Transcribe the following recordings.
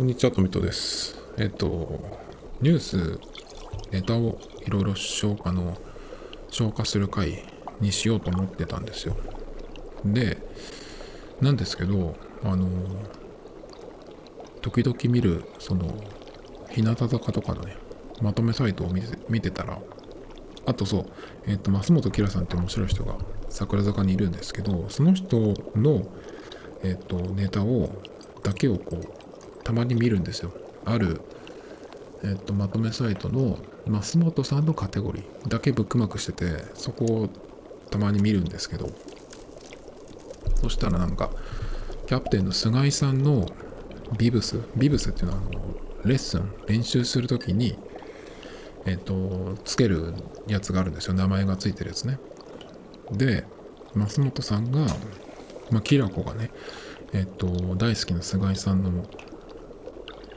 こんにちは、とみとです。えっと、ニュース、ネタをいろいろ消あの消化する回にしようと思ってたんですよ。で、なんですけど、あの、時々見る、その、日向坂とかのね、まとめサイトを見て見てたら、あとそう、えっと、増本キラさんって面白い人が桜坂にいるんですけど、その人の、えっと、ネタを、だけをこう、たまに見るんですよ。ある、えっと、まとめサイトの増本さんのカテゴリーだけブックマークしてて、そこをたまに見るんですけど、そしたらなんか、キャプテンの菅井さんのビブス、ビブスっていうのはあの、レッスン、練習するときに、えっと、つけるやつがあるんですよ。名前がついてるやつね。で、増本さんが、まあ、キラコがね、えっと、大好きな菅井さんの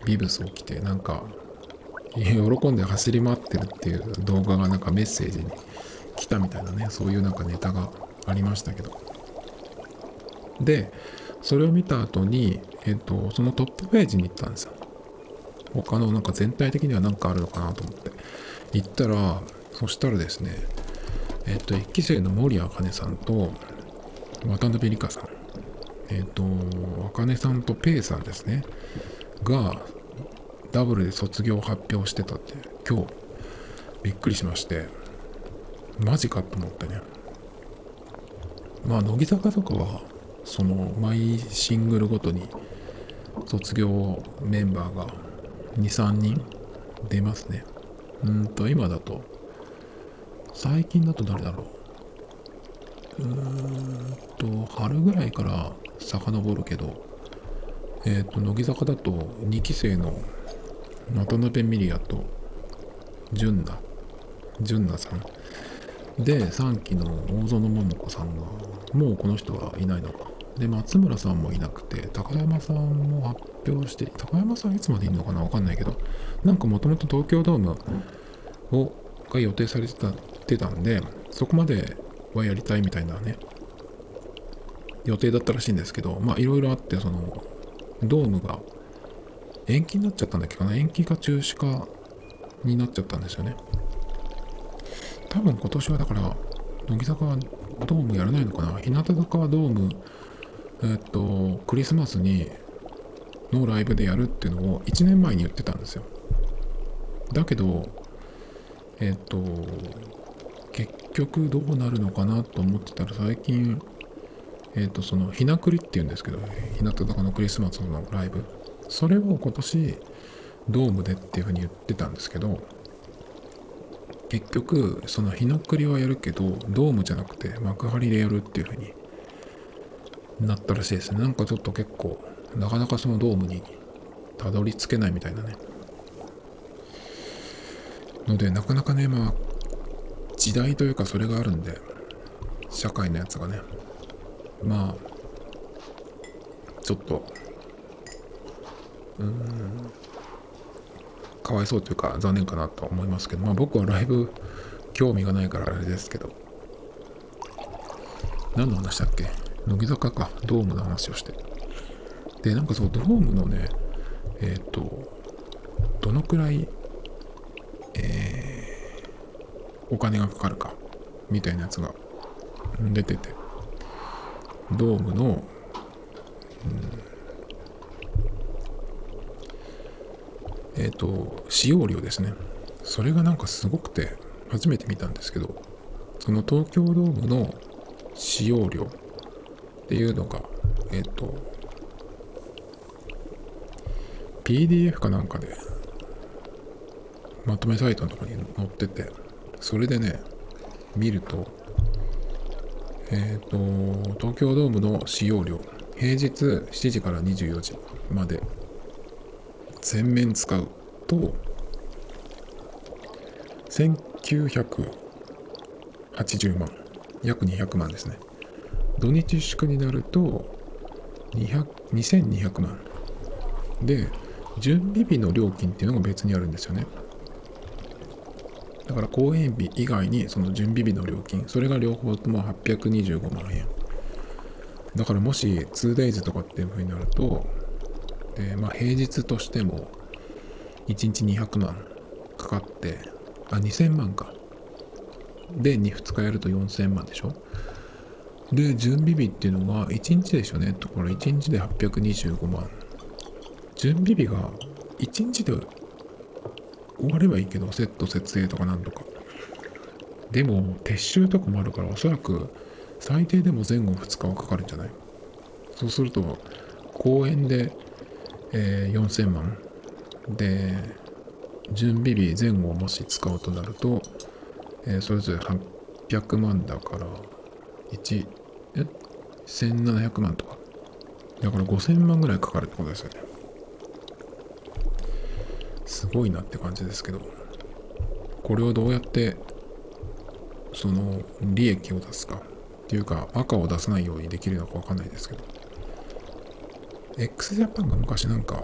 ビブスを着て、なんか、喜んで走り回ってるっていう動画がなんかメッセージに来たみたいなね、そういうなんかネタがありましたけど。で、それを見た後に、えっと、そのトップページに行ったんですよ。他のなんか全体的には何かあるのかなと思って。行ったら、そしたらですね、えっと、1期生の森茜さんと渡辺理香さん、えっと、茜さんとペイさんですね、が、ダブルで卒業発表してたって、今日、びっくりしまして、マジかと思ってね。まあ、乃木坂とかは、その、毎シングルごとに、卒業メンバーが2、3人出ますね。うんと、今だと、最近だと誰だろう。うーんと、春ぐらいから遡るけど、えっ、と、乃木坂だと2期生の渡辺美里也と純奈、純奈さん。で、3期の大園桃子さんが、もうこの人はいないのか。で、松村さんもいなくて、高山さんも発表して、高山さんいつまでいるのかなわかんないけど、なんかもともと東京ドームをが予定されてたてたんで、そこまではやりたいみたいなね、予定だったらしいんですけど、まあいろいろあって、その、ドームが延期になっちゃったんだっけかな？延期か中止かになっちゃったんですよね。多分今年はだから、乃木坂はドームやらないのかな？日向坂はドーム、えっと、クリスマスにのライブでやるっていうのを1年前に言ってたんですよ。だけど、えっと、結局どうなるのかなと思ってたら最近、えっと、その、ひなくりっていうんですけど、日向坂のクリスマスのライブ。それを今年、ドームでっていうふうに言ってたんですけど、結局、そのひなくりはやるけど、ドームじゃなくて幕張でやるっていうふうになったらしいですね。なんかちょっと結構、なかなかそのドームにたどり着けないみたいなね。ので、なかなかね、まあ、時代というかそれがあるんで、社会のやつがね、まあ、ちょっと、うん、かわいそうというか残念かなと思いますけど、まあ僕はライブ興味がないからあれですけど、何の話だっけ？乃木坂か、ドームの話をして。で、なんかそう、ドームのね、えっ、と、どのくらい、えー、お金がかかるか、みたいなやつが出てて、ドームの、うんえっ、と、使用量ですね。それがなんかすごくて、初めて見たんですけど、その東京ドームの使用量っていうのが、えっ、と、PDF かなんかで、まとめサイトのとこに載ってて、それでね、見ると、えっ、と、東京ドームの使用量、平日7時から24時まで全面使うと1980万約200万ですね。土日祝になると2200万。で準備日の料金っていうのが別にあるんですよね。だから公演日以外にその準備日の料金それが両方とも825万円。だからもし 2days とかっていう風になるとでまあ平日としても1日200万かかってあ2000万か。で 2, 2日やると4000万でしょ？で準備日っていうのが1日でしょね？ところ1日で825万。準備日が1日で終わればいいけどセット設営とかなんとか。でも撤収とかもあるからおそらく最低でも前後2日はかかるんじゃない？そうすると公演で、えー、4000万。で準備日前後をもし使うとなると、えー、それぞれ800万だから1え？1700万とか。だから5000万ぐらいかかるってことですよね。すごいなって感じですけどこれをどうやってその利益を出すかっていうか赤を出さないようにできるのかわかんないですけど x ジャパンが昔なんか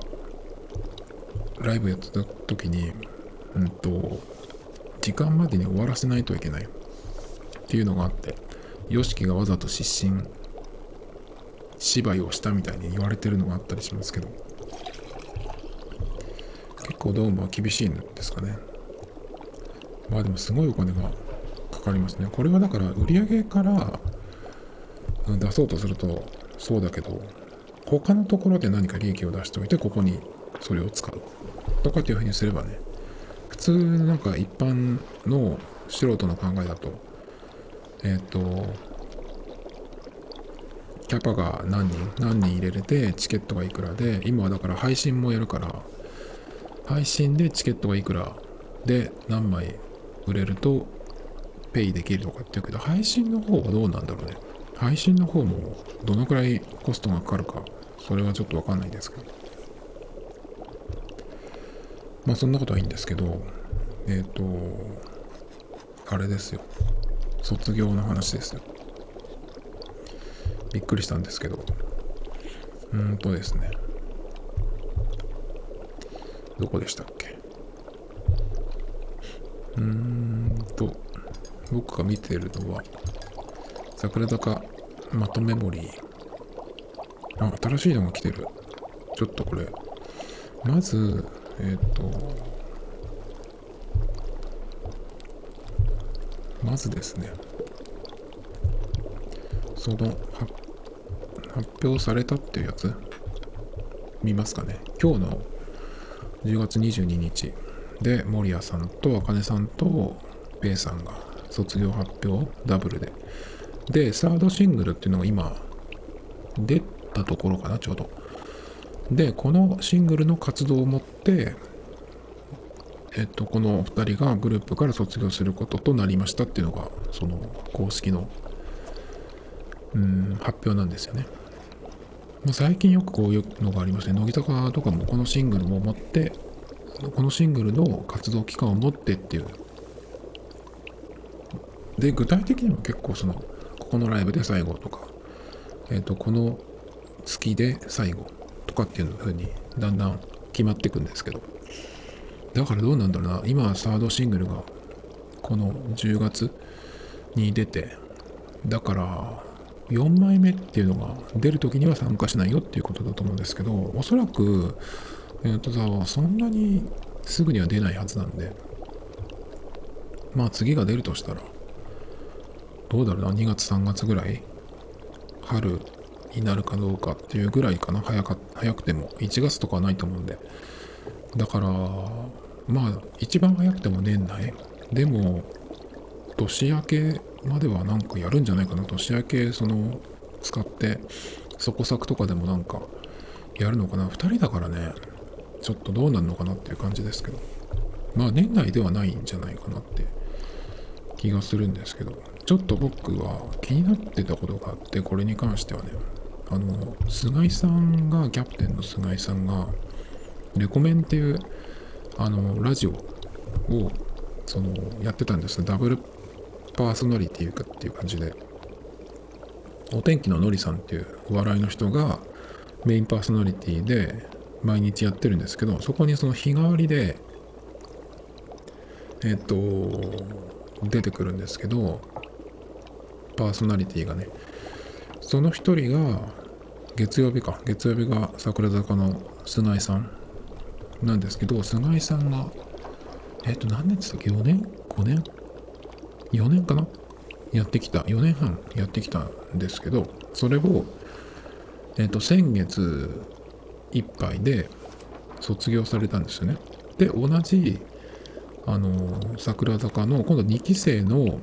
ライブやってた時にうんと時間までに終わらせないといけないっていうのがあって YOSHIKI がわざと失神芝居をしたみたいに言われてるのがあったりしますけど構ドームは厳しいんですかね。まあでもすごいお金がかかりますね。これはだから売り上げから出そうとするとそうだけど他のところで何か利益を出しておいてここにそれを使う。とかっていうふうにすればね普通のなんか一般の素人の考えだとえっ、ー、とキャパが何人何人入れれてチケットがいくらで今はだから配信もやるから配信でチケットがいくらで何枚売れるとペイできるとかっていうけど配信の方はどうなんだろうね。配信の方もどのくらいコストがかかるかそれはちょっとわかんないですけど。まあそんなことはいいんですけどえっ、ー、とあれですよ。卒業の話ですよ。びっくりしたんですけど。うんとですね。どこでしたっけ？うーんと僕が見てるのは桜坂まとめモリー。あ新しいのが来てる。ちょっとこれまずえっ、ー、とまずですね。その発表されたっていうやつ？見ますかね。今日の10月22日で守谷さんと茜さんとペイさんが卒業発表ダブルで。でサードシングルっていうのが今出たところかなちょうど。でこのシングルの活動をもってえっとこの2人がグループから卒業することとなりましたっていうのがその公式のうん発表なんですよね。最近よくこういうのがありますね。乃木坂とかもこのシングルを持って、このシングルの活動期間を持ってっていう。で、具体的にも結構その、ここのライブで最後とか、えっ、ー、と、この月で最後とかっていうふうにだんだん決まっていくんですけど。だからどうなんだろうな。今、サードシングルがこの10月に出て、だから、4枚目っていうのが出る時には参加しないよっていうことだと思うんですけどおそらくえっ、ー、とさそんなにすぐには出ないはずなんでまあ次が出るとしたらどうだろうな2月3月ぐらい春になるかどうかっていうぐらいかな早か早くても。1月とかはないと思うんで。だからまあ一番早くても年内。でも年明けまではなんかやるんじゃないかな年明けその使ってそこ作とかでもなんかやるのかな。2人だからねちょっとどうなるのかなっていう感じですけど。まあ年内ではないんじゃないかなって気がするんですけど。ちょっと僕は気になってたことがあってこれに関してはねあの菅井さんがキャプテンの菅井さんがレコメンっていうあのラジオをそのやってたんです。ダブルパーソナリティかっていう感じでお天気ののりさんっていうお笑いの人がメインパーソナリティで毎日やってるんですけどそこにその日替わりでえっ、と出てくるんですけどパーソナリティがねその一人が月曜日か月曜日が桜坂の菅井さんなんですけど菅井さんがえっ、と何年って言ったっけ？4年？5年？4年かな？やってきた。4年半やってきたんですけどそれをえっ、と先月いっぱいで卒業されたんですよね。で同じあの桜坂の今度2期生の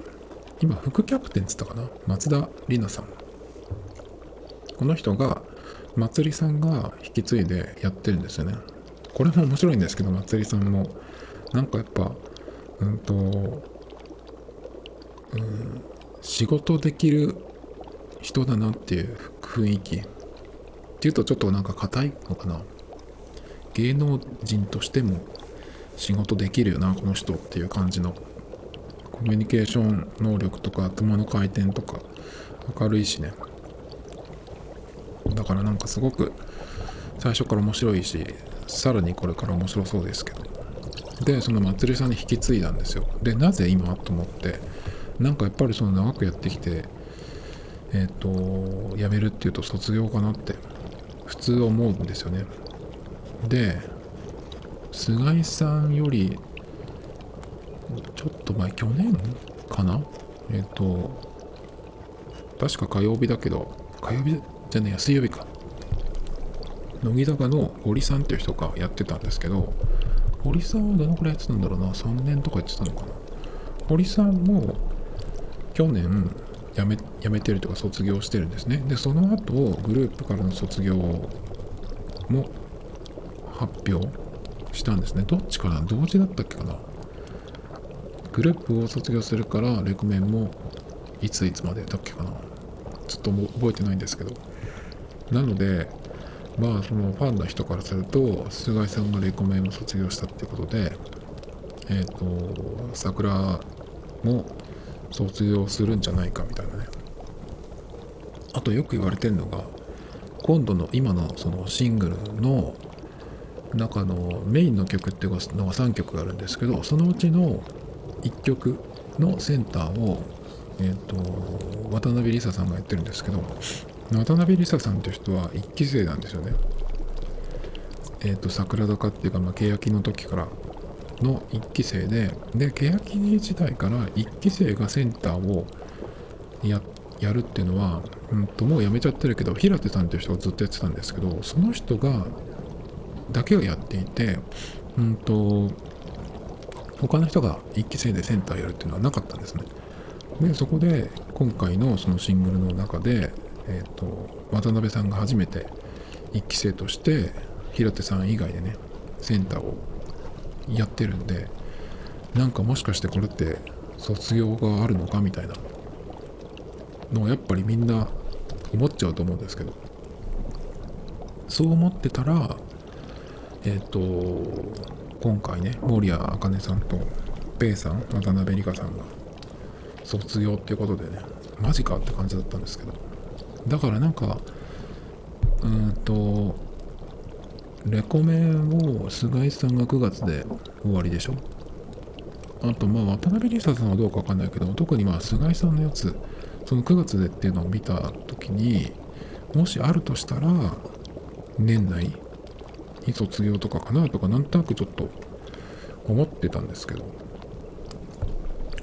今副キャプテンっつったかな？松田里奈さん。この人がまつりさんが引き継いでやってるんですよね。これも面白いんですけどまつりさんも。なんかやっぱうんとうん仕事できる人だなっていう雰囲気。っていうとちょっとなんか硬いのかな。芸能人としても仕事できるよなこの人っていう感じの。コミュニケーション能力とか頭の回転とか明るいしね。だからなんかすごく最初から面白いしさらにこれから面白そうですけど。でそのまつりさんに引き継いだんですよ。でなぜ今と思ってなんかやっぱりその長くやってきてえっ、ー、と辞めるっていうと卒業かなって普通思うんですよね。で菅井さんよりちょっと前去年かな？えっ、ー、と確か火曜日だけど火曜日じゃねえ水曜日か。乃木坂の堀さんっていう人がやってたんですけど堀さんはどのくらいやってたんだろうな？3年とかやってたのかな？堀さんも去年辞め辞めてるとか卒業してるんですね。でその後グループからの卒業も発表したんですね。どっちかな同時だったっけかな？グループを卒業するからレコメンもいついつまでだっけかな？ちょっと覚えてないんですけど。なのでまあそのファンの人からすると菅井さんがレコメンを卒業したってことでえっ、ー、と桜も卒業するんじゃないかみたいなねあとよく言われてるのが今度の今のそのシングルの中のメインの曲っていうのが3曲あるんですけどそのうちの1曲のセンターをえ、ー、と渡辺梨沙さんがやってるんですけど渡辺梨沙さんという人は1期生なんですよね。えっ、ー、と桜坂っていうか、まあ、欅の時からの1期生でで欅時代から1期生がセンターをややるっていうのは、うんと、もうやめちゃってるけど平手さんっていう人がずっとやってたんですけどその人がだけがやっていて、うんと他の人が1期生でセンターやるっていうのはなかったんですね。でそこで今回のそのシングルの中でえーと、渡辺さんが初めて1期生として平手さん以外でねセンターをやってるんでなんかもしかしてこれって卒業があるのかみたいなのをやっぱりみんな思っちゃうと思うんですけどそう思ってたらえっ、ー、と今回ね守谷茜さんとペイさん渡辺梨香さんが卒業っていうことでねマジかって感じだったんですけどだからなんかうんとレコメンを菅井さんが9月で終わりでしょ？あとまあ渡辺梨沙さんはどうかわかんないけど特にまあ菅井さんのやつその9月でっていうのを見た時にもしあるとしたら年内に卒業とかかなとかなんとなくちょっと思ってたんですけど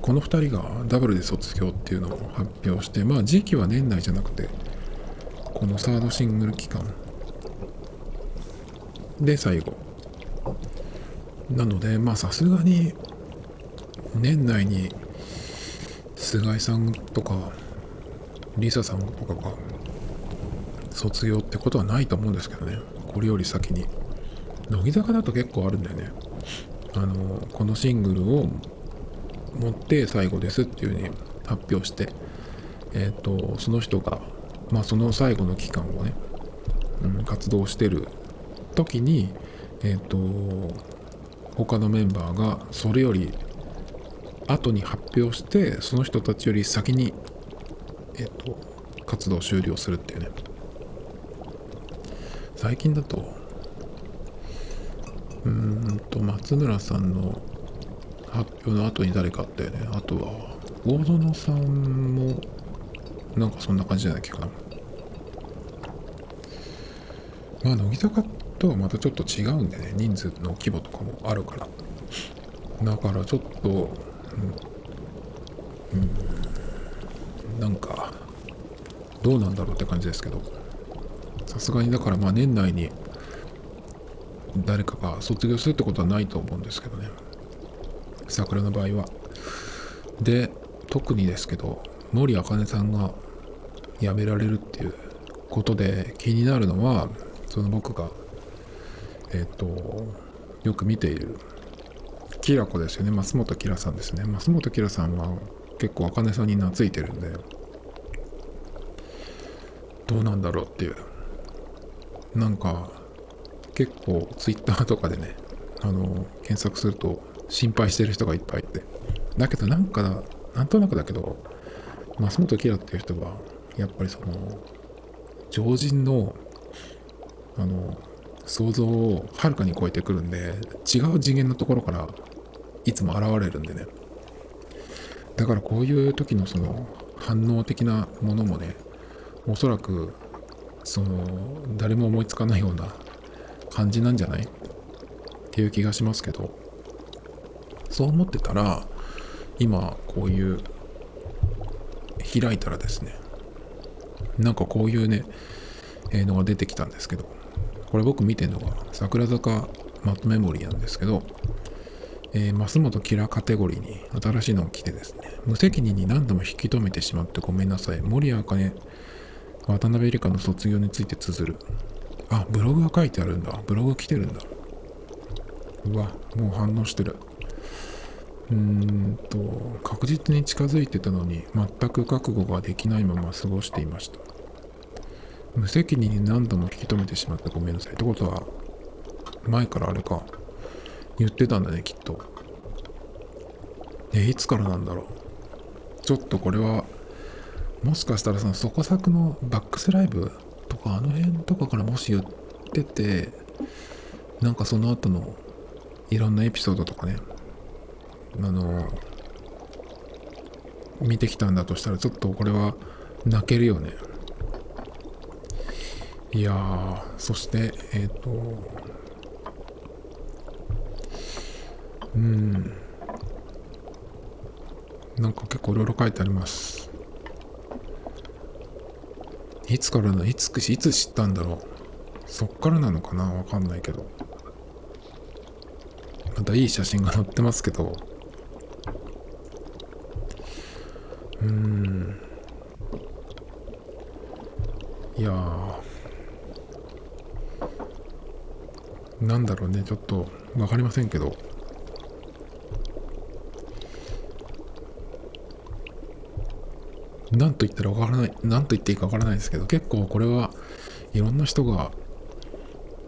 この2人がダブルで卒業っていうのを発表してまあ時期は年内じゃなくてこのサードシングル期間で最後。なのでまあさすがに年内に菅井さんとかリサさんとかが卒業ってことはないと思うんですけどね。これより先に。乃木坂だと結構あるんだよね。あのこのシングルを持って最後ですっていうふうに発表してえっ、ー、とその人がまあ、その最後の期間をね、うん、活動してる時に、え、ー、と他のメンバーがそれより後に発表してその人たちより先に、え、ー、と活動終了するっていうね。最近だとうんと松村さんの発表の後に誰かあってねあとは大園さんもなんかそんな感じじゃないっけかなまあ乃木坂ととはまたちょっと違うんでね人数の規模とかもあるから。だからちょっとうん、うん、なんかどうなんだろうって感じですけど。さすがにだからまあ年内に誰かが卒業するってことはないと思うんですけどね。桜の場合は。で特にですけど森茜さんが辞められるっていうことで気になるのはその僕がえっ、ー、とよく見ているきらこですよね。増本きらさんですね。増本きらさんは結構茜さんに懐いてるんでどうなんだろうっていう。なんか結構ツイッターとかでねあの検索すると心配してる人がいっぱいいて。だけどなんかなんとなくだけど増本キラっていう人はやっぱりその常人のあの想像をはるかに超えてくるんで違う次元のところからいつも現れるんでね。だからこういう時のその反応的なものもねおそらくその誰も思いつかないような感じなんじゃない？っていう気がしますけど。そう思ってたら今こういう開いたらですねなんかこういうね、えー、のが出てきたんですけど。これ僕見てるのが桜坂マットメモリーなんですけど、えー、増本キラーカテゴリーに新しいのが来てですね無責任に何度も引き止めてしまってごめんなさい森谷茜渡辺理香の卒業について綴るあ、ブログが書いてあるんだ。ブログ来てるんだ。うわ、もう反応してる。うーんと、確実に近づいてたのに、全く覚悟ができないまま過ごしていました。無責任に何度も引き止めてしまってごめんなさい。ってことは、前からあれか。言ってたんだね、きっと。え、いつからなんだろう。ちょっとこれは、もしかしたらその、そこ作のバックスライブとかあの辺とかからもし言っててなんかその後のいろんなエピソードとかねあの見てきたんだとしたらちょっとこれは泣けるよねいやそしてえっ、ー、とうん。なんか結構いろいろ書いてあります。いつからのいついつ知ったんだろう。そっからなのかな？わかんないけど。またいい写真が載ってますけど。うん。いやーなんだろうねちょっと分かりませんけど何と言ったらわからない、何と言っていいかわからないですけど、結構これはいろんな人が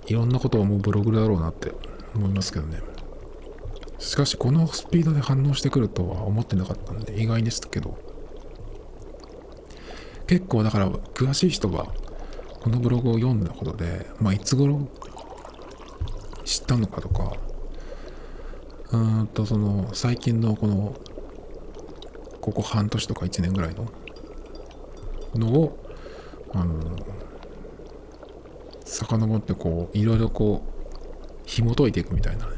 いろんなことを思うブログだろうなって思いますけどね。しかしこのスピードで反応してくるとは思ってなかったんで意外でしたけど、結構だから詳しい人はこのブログを読んだことで、まあいつ頃知ったのかとか、うんとその最近のこのここ半年とか1年ぐらいののをあの遡ってこういろいろこう紐解いていくみたいな、ね、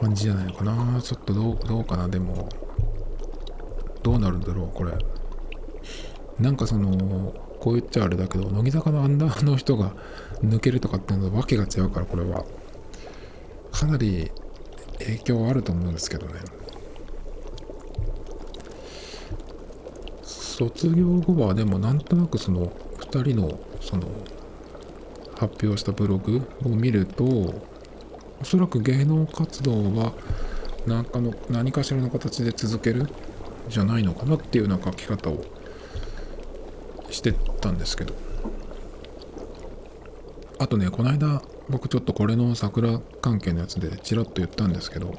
感じじゃないのかな。ちょっとどうどうかな。でもどうなるんだろうこれ。なんかそのこう言っちゃあれだけど乃木坂のアンダーの人が抜けるとかっていうのはわけが違うからこれは。かなり影響はあると思うんですけどね。卒業後はでもなんとなくその2人のその発表したブログを見るとおそらく芸能活動は何かの何かしらの形で続けるじゃないのかなっていうような書き方をしてたんですけどあとねこの間僕ちょっとこれの桜関係のやつでちらっと言ったんですけど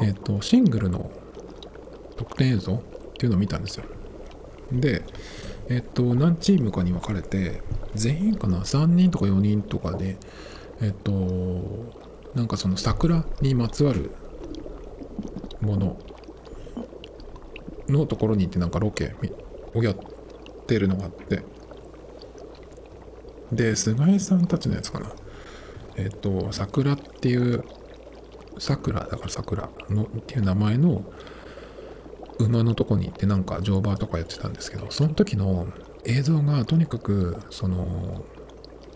えっ、ー、とシングルの特典映像っていうのを見たんですよで、えっと、何チームかに分かれて、全員かな ?3 人とか4人とかで、えっと、なんかその桜にまつわるもののところに行ってなんかロケをやってるのがあって、で菅井さんたちのやつかな。えっ、と桜っていう桜だから桜のっていう名前の馬のとこに行ってなんか乗馬とかやってたんですけどその時の映像がとにかくその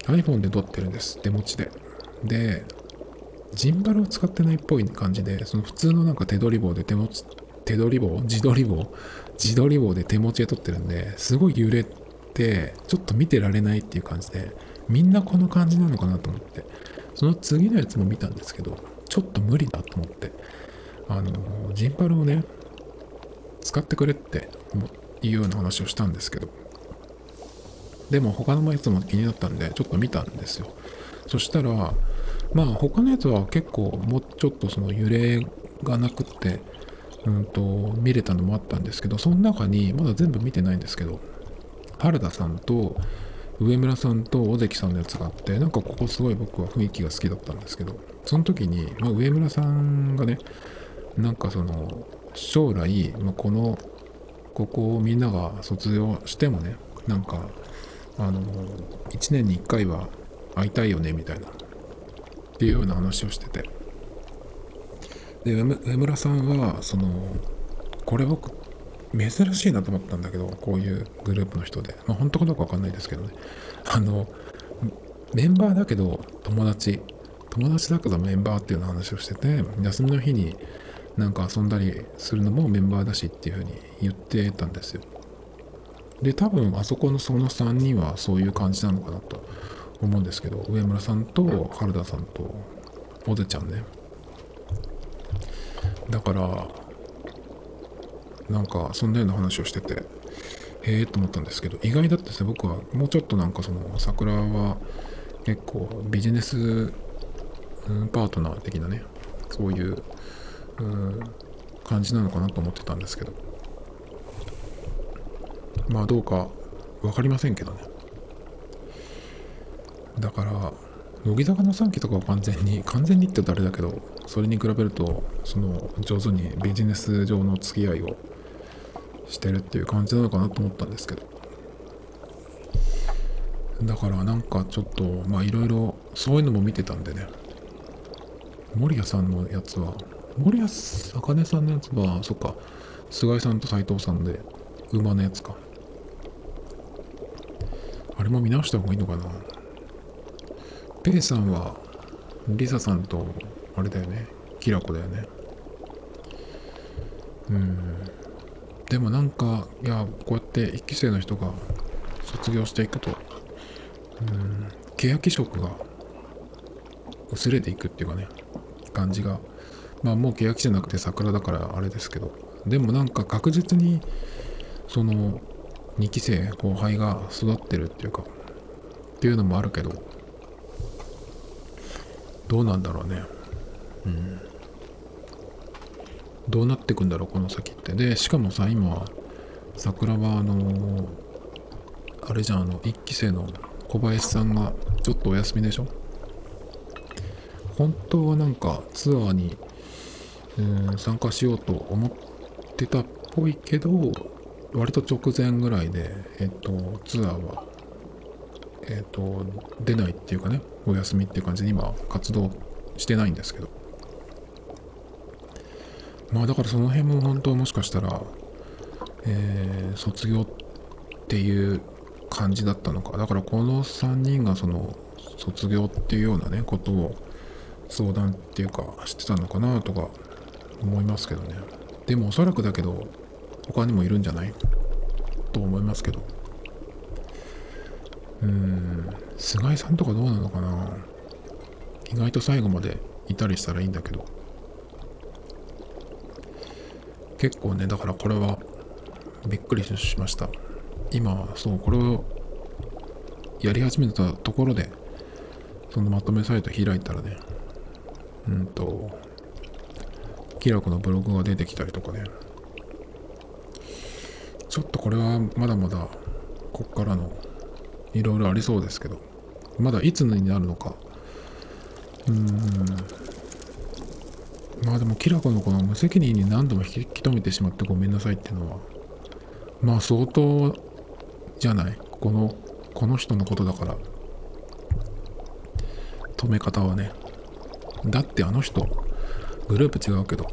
iPhone で撮ってるんです手持ちで。でジンバルを使ってないっぽい感じでその普通のなんか手取り棒で手持ち手取り棒自撮り棒自撮り棒で手持ちで撮ってるんですごい揺れてちょっと見てられないっていう感じでみんなこの感じなのかなと思って。その次のやつも見たんですけどちょっと無理だと思って。あのジンバルをね使ってくれっていうような話をしたんですけど。でも他のやつも気になったんでちょっと見たんですよ。そしたらまあ他のやつは結構もうちょっとその揺れがなくってうんと見れたのもあったんですけどその中にまだ全部見てないんですけど原田さんと上村さんと尾関さんのやつがあってなんかここすごい僕は雰囲気が好きだったんですけどその時に、まあ、上村さんがねなんかその将来、まあ、このここをみんなが卒業してもねなんかあの1年に1回は会いたいよねみたいなっていうような話をしてて。で上村さんはそのこれ僕珍しいなと思ったんだけどこういうグループの人で。まあ本当かどうか分かんないですけどね。あのメンバーだけど友達。友達だけどメンバーっていうような話をしてて休みの日になんか遊んだりするのもメンバーだしっていうふうに言ってたんですよ。で多分あそこのその3人はそういう感じなのかなと思うんですけど上村さんと原田さんとおでちゃんね。だからなんかそんなような話をしててへえと思ったんですけど意外だったですね僕はもうちょっとなんかその桜は結構ビジネス、うん、パートナー的なねそういう、うん、感じなのかなと思ってたんですけど。まあどうか分かりませんけどね。だから乃木坂の3期とかは完全に完全にって言うとあれだけどそれに比べるとその上手にビジネス上の付き合いをしてるっていう感じなのかなと思ったんですけど。だからなんかちょっとまあいろいろそういうのも見てたんでね。守谷さんのやつは守谷茜さんのやつはそっか。菅井さんと斎藤さんで馬のやつか。あれも見直した方がいいのかな。ペイさんはリサさんとあれだよね。キラコだよね。うん。でもなんかいやこうやって1期生の人が卒業していくとうん。欅色が薄れていくっていうかね感じが。まあもう欅じゃなくて桜だからあれですけど。でもなんか確実にその2期生後輩が育ってるっていうかっていうのもあるけどどうなんだろうね。うん。どうなってくんだろうこの先って。でしかもさ今桜はあのあれじゃんあの1期生の小林さんがちょっとお休みでしょ？本当はなんかツアーに、うん参加しようと思ってたっぽいけど割と直前ぐらいでえっとツアーはえっと出ないっていうかねお休みっていう感じで今活動してないんですけど。まあだからその辺も本当もしかしたら、えー、卒業っていう感じだったのか。だからこの3人がその卒業っていうようなねことを相談っていうかしてたのかなとか思いますけどね。でもおそらくだけど他にもいるんじゃない？と思いますけど。うん菅井さんとかどうなのかな？意外と最後までいたりしたらいいんだけど。結構ねだからこれはびっくりしました。今そうこれをやり始めたところでそのまとめサイト開いたらねうんとキラコのブログが出てきたりとかね。ちょっとこれはまだまだこっからのいろいろありそうですけどまだいつになるのか。うーん。まあでもキラコのこの無責任に何度も引き止めてしまってごめんなさいっていうのはまあ相当じゃない。このこの人のことだから。止め方はね。だってあの人グループ違うけど。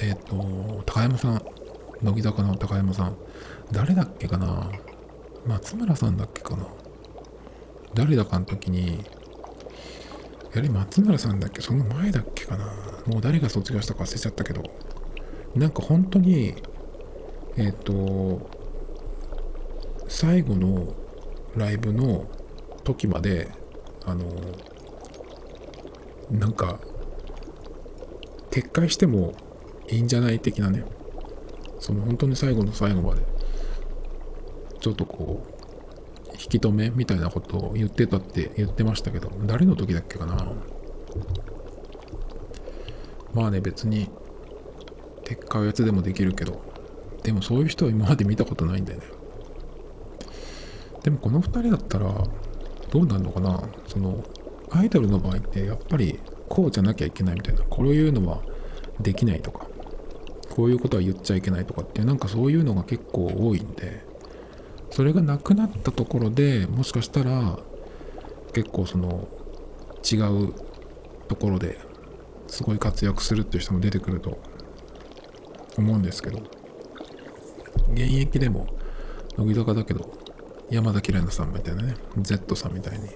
えっ、ー、と高山さん乃木坂の高山さん。誰だっけかな。松村さんだっけかな。誰だかの時にやはり松村さんだっけ？その前だっけかな？もう誰が卒業したか忘れちゃったけど。なんか本当にえっ、ー、と最後のライブの時まであのなんか撤回してもいいんじゃない的なね。その本当に最後の最後まで。ちょっとこうき止めみたいなことを言ってたって言ってましたけど誰の時だっけかな。まあね別に撤回やつでもできるけどでもそういう人は今まで見たことないんだよね。でもこの2人だったらどうなるのかな。そのアイドルの場合ってやっぱりこうじゃなきゃいけないみたいな。こういうのはできないとかこういうことは言っちゃいけないとかっていうなんかそういうのが結構多いんで。それがなくなったところでもしかしたら結構その違うところですごい活躍するっていう人も出てくると思うんですけど現役でも乃木坂だけど山崎怜奈さんみたいなね Z さんみたいに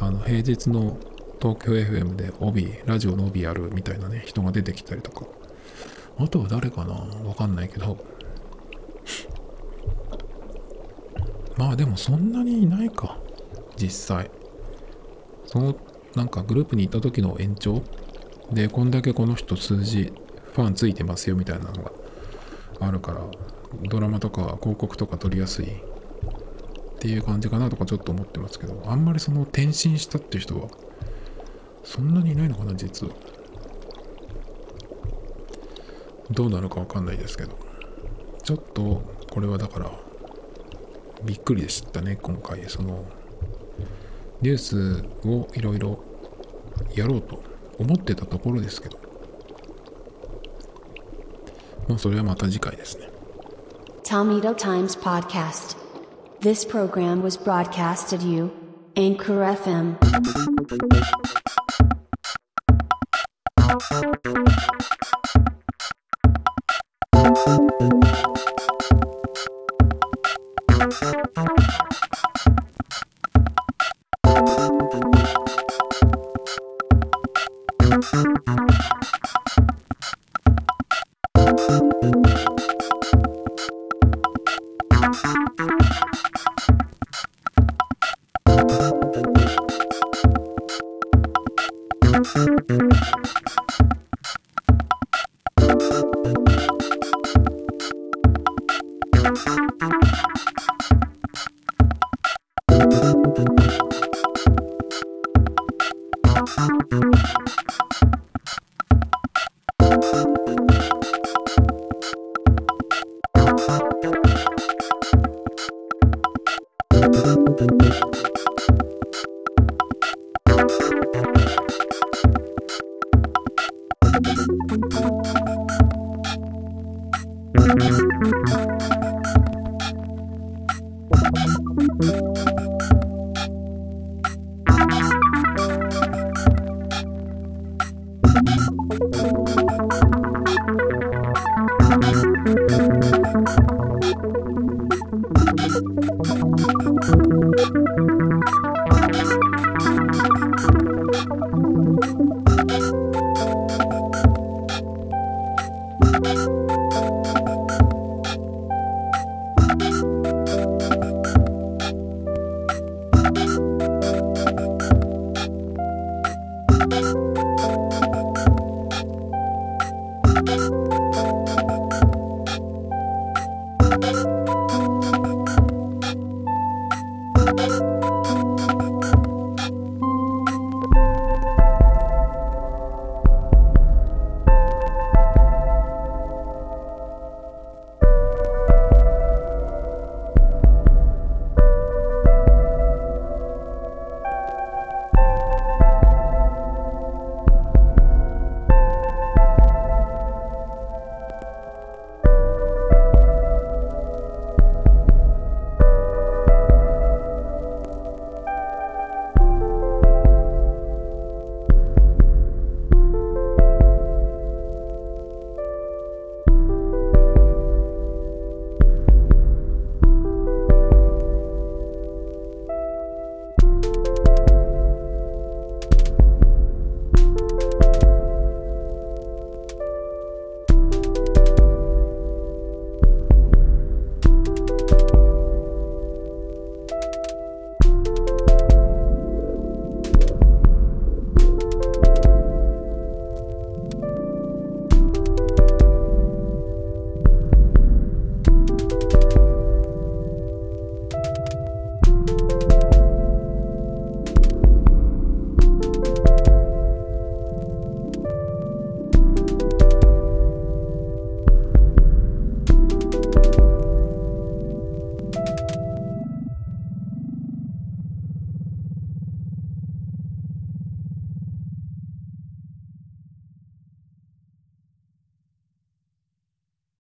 あの平日の東京 FM で帯ラジオの帯やるみたいなね人が出てきたりとか。あとは誰かな？わかんないけど。まあでもそんなにいないか。実際。そのなんかグループにいた時の延長。でこんだけこの人数字ファンついてますよみたいなのがあるからドラマとか広告とか撮りやすい。っていう感じかなとかちょっと思ってますけどあんまりその転身したっていう人はそんなにいないのかな実は。どうなるかわかんないですけど。ちょっとこれはだからびっくりでしたね今回そのニュースをいろいろやろうと思ってたところですけどまあそれはまた次回ですね Tomato Times Podcast This program was broadcasted you Anchor FM